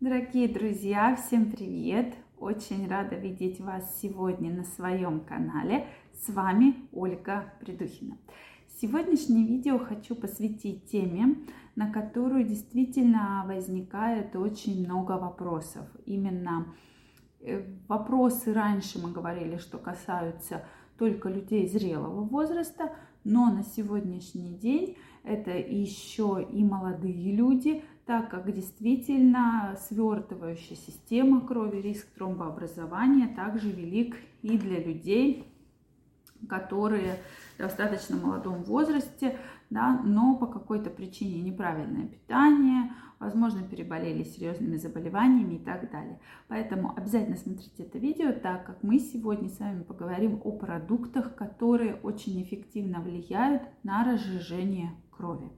Дорогие друзья, всем привет! Очень рада видеть вас сегодня на своем канале. С вами Ольга Придухина. Сегодняшнее видео хочу посвятить теме, на которую действительно возникает очень много вопросов. Именно э, вопросы раньше мы говорили, что касаются только людей зрелого возраста, но на сегодняшний день это еще и молодые люди, так как действительно свертывающая система крови, риск тромбообразования также велик и для людей, которые в достаточно молодом возрасте, да, но по какой-то причине неправильное питание, возможно, переболели серьезными заболеваниями и так далее. Поэтому обязательно смотрите это видео, так как мы сегодня с вами поговорим о продуктах, которые очень эффективно влияют на разжижение крови.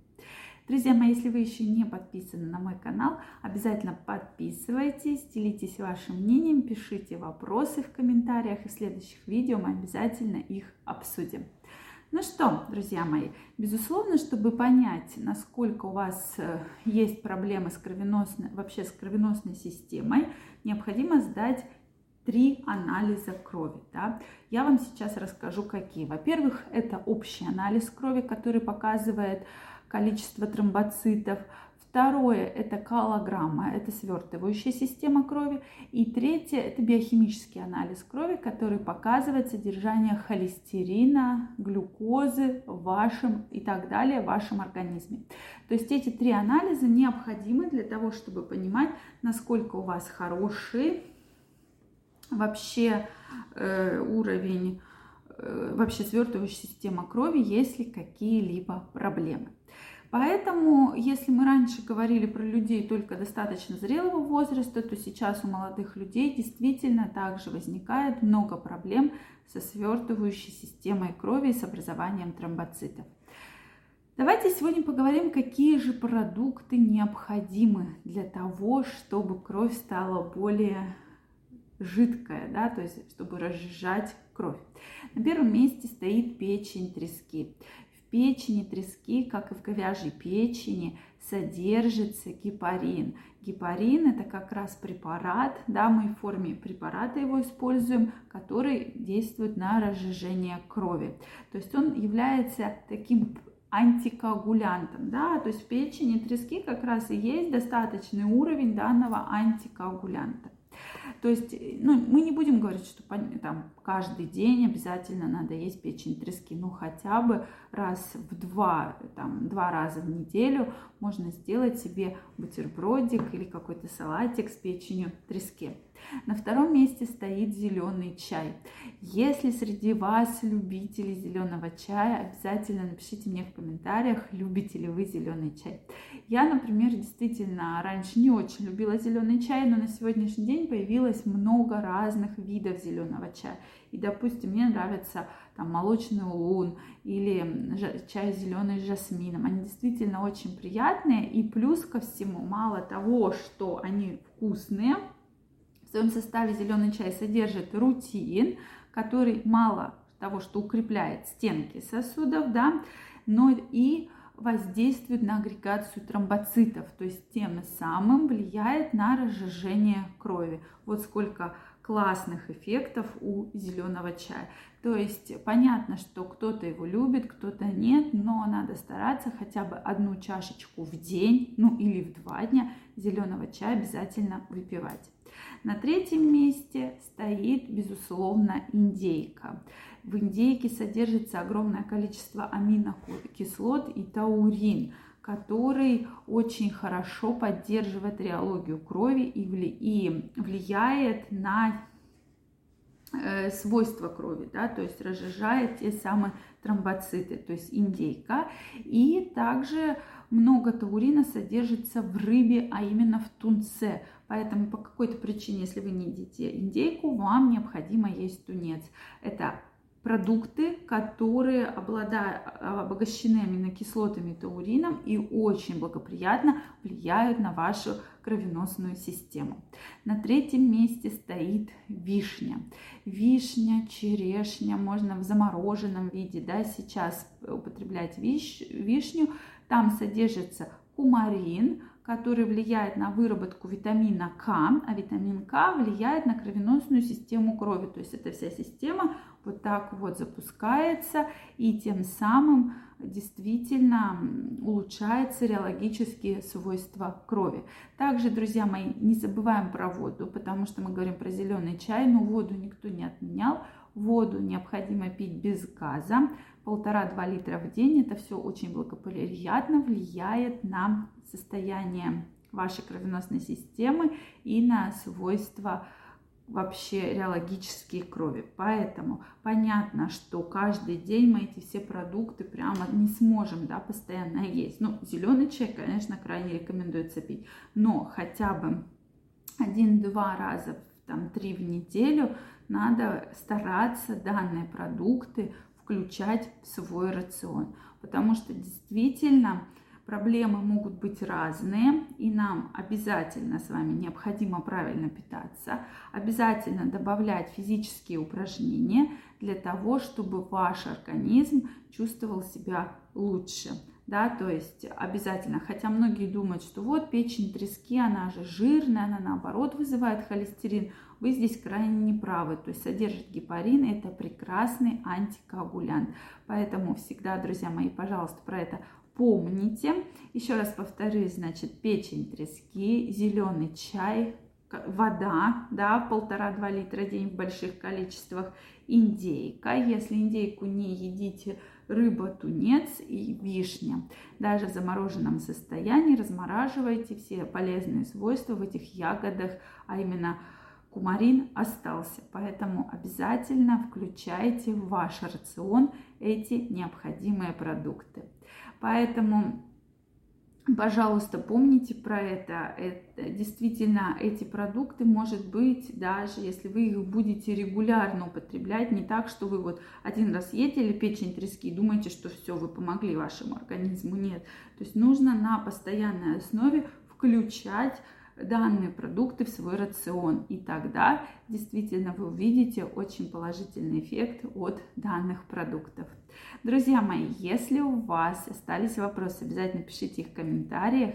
Друзья мои, если вы еще не подписаны на мой канал, обязательно подписывайтесь, делитесь вашим мнением, пишите вопросы в комментариях, и в следующих видео мы обязательно их обсудим. Ну что, друзья мои, безусловно, чтобы понять, насколько у вас э, есть проблемы с кровеносной, вообще с кровеносной системой, необходимо сдать три анализа крови. Да? Я вам сейчас расскажу, какие. Во-первых, это общий анализ крови, который показывает количество тромбоцитов. Второе – это калограмма, это свертывающая система крови. И третье – это биохимический анализ крови, который показывает содержание холестерина, глюкозы в вашем и так далее в вашем организме. То есть эти три анализа необходимы для того, чтобы понимать, насколько у вас хороший вообще э, уровень, вообще свертывающая система крови, если какие-либо проблемы. Поэтому, если мы раньше говорили про людей только достаточно зрелого возраста, то сейчас у молодых людей действительно также возникает много проблем со свертывающей системой крови и с образованием тромбоцитов. Давайте сегодня поговорим, какие же продукты необходимы для того, чтобы кровь стала более жидкая, да, то есть чтобы разжижать кровь. На первом месте стоит печень трески печени трески, как и в говяжьей печени, содержится гепарин. Гепарин это как раз препарат, да, мы в форме препарата его используем, который действует на разжижение крови. То есть он является таким антикоагулянтом, да, то есть в печени трески как раз и есть достаточный уровень данного антикоагулянта. То есть, ну, мы не будем говорить, что там каждый день обязательно надо есть печень трески, ну, хотя бы раз в два, там, два раза в неделю можно сделать себе бутербродик или какой-то салатик с печенью трески. На втором месте стоит зеленый чай. Если среди вас любители зеленого чая, обязательно напишите мне в комментариях, любите ли вы зеленый чай. Я, например, действительно раньше не очень любила зеленый чай, но на сегодняшний день появилось много разных видов зеленого чая. И, допустим, мне нравится там молочный улун или чай зеленый с жасмином. Они действительно очень приятные. И плюс ко всему, мало того, что они вкусные, в своем составе зеленый чай содержит рутин, который мало того, что укрепляет стенки сосудов, да, но и воздействует на агрегацию тромбоцитов, то есть тем самым влияет на разжижение крови. Вот сколько классных эффектов у зеленого чая. То есть понятно, что кто-то его любит, кто-то нет, но надо стараться хотя бы одну чашечку в день, ну или в два дня зеленого чая обязательно выпивать. На третьем месте стоит, безусловно, индейка. В индейке содержится огромное количество аминокислот и таурин, который очень хорошо поддерживает реологию крови и влияет на э, свойства крови, да, то есть разжижает те самые тромбоциты, то есть индейка. И также много таурина содержится в рыбе, а именно в тунце. Поэтому по какой-то причине, если вы не едите индейку, вам необходимо есть тунец. Это продукты, которые обладают, обогащены аминокислотами таурином и очень благоприятно влияют на вашу кровеносную систему. На третьем месте стоит вишня. Вишня, черешня, можно в замороженном виде да, сейчас употреблять виш, вишню. Там содержится кумарин, который влияет на выработку витамина К, а витамин К влияет на кровеносную систему крови. То есть эта вся система вот так вот запускается и тем самым действительно улучшаются реологические свойства крови. Также, друзья мои, не забываем про воду, потому что мы говорим про зеленый чай, но воду никто не отменял. Воду необходимо пить без газа, полтора-два литра в день. Это все очень благоприятно влияет на состояние вашей кровеносной системы и на свойства вообще реологические крови. Поэтому понятно, что каждый день мы эти все продукты прямо не сможем да, постоянно есть. Ну, зеленый чай, конечно, крайне рекомендуется пить, но хотя бы один-два раза, там, три в неделю надо стараться данные продукты включать в свой рацион, потому что действительно Проблемы могут быть разные, и нам обязательно с вами необходимо правильно питаться, обязательно добавлять физические упражнения для того, чтобы ваш организм чувствовал себя лучше. Да, то есть обязательно, хотя многие думают, что вот печень трески, она же жирная, она наоборот вызывает холестерин, вы здесь крайне неправы, то есть содержит гепарин, это прекрасный антикоагулянт. Поэтому всегда, друзья мои, пожалуйста, про это помните. Еще раз повторюсь, значит, печень трески, зеленый чай, вода, да, полтора-два литра в день в больших количествах, индейка, если индейку не едите, рыба, тунец и вишня. Даже в замороженном состоянии размораживайте все полезные свойства в этих ягодах, а именно кумарин остался. Поэтому обязательно включайте в ваш рацион эти необходимые продукты. Поэтому, пожалуйста, помните про это. это. Действительно, эти продукты, может быть, даже если вы их будете регулярно употреблять, не так, что вы вот один раз едели печень трески и думаете, что все, вы помогли вашему организму. Нет. То есть нужно на постоянной основе включать данные продукты в свой рацион. И тогда действительно вы увидите очень положительный эффект от данных продуктов. Друзья мои, если у вас остались вопросы, обязательно пишите их в комментариях.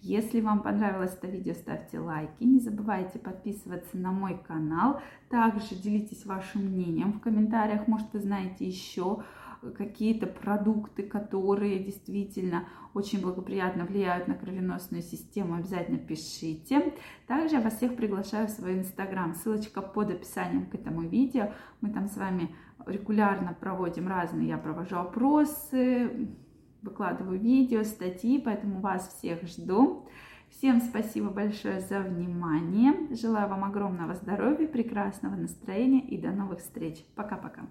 Если вам понравилось это видео, ставьте лайки. Не забывайте подписываться на мой канал. Также делитесь вашим мнением в комментариях. Может, вы знаете еще какие-то продукты, которые действительно очень благоприятно влияют на кровеносную систему, обязательно пишите. Также я вас всех приглашаю в свой инстаграм, ссылочка под описанием к этому видео. Мы там с вами регулярно проводим разные, я провожу опросы, выкладываю видео, статьи, поэтому вас всех жду. Всем спасибо большое за внимание. Желаю вам огромного здоровья, прекрасного настроения и до новых встреч. Пока-пока.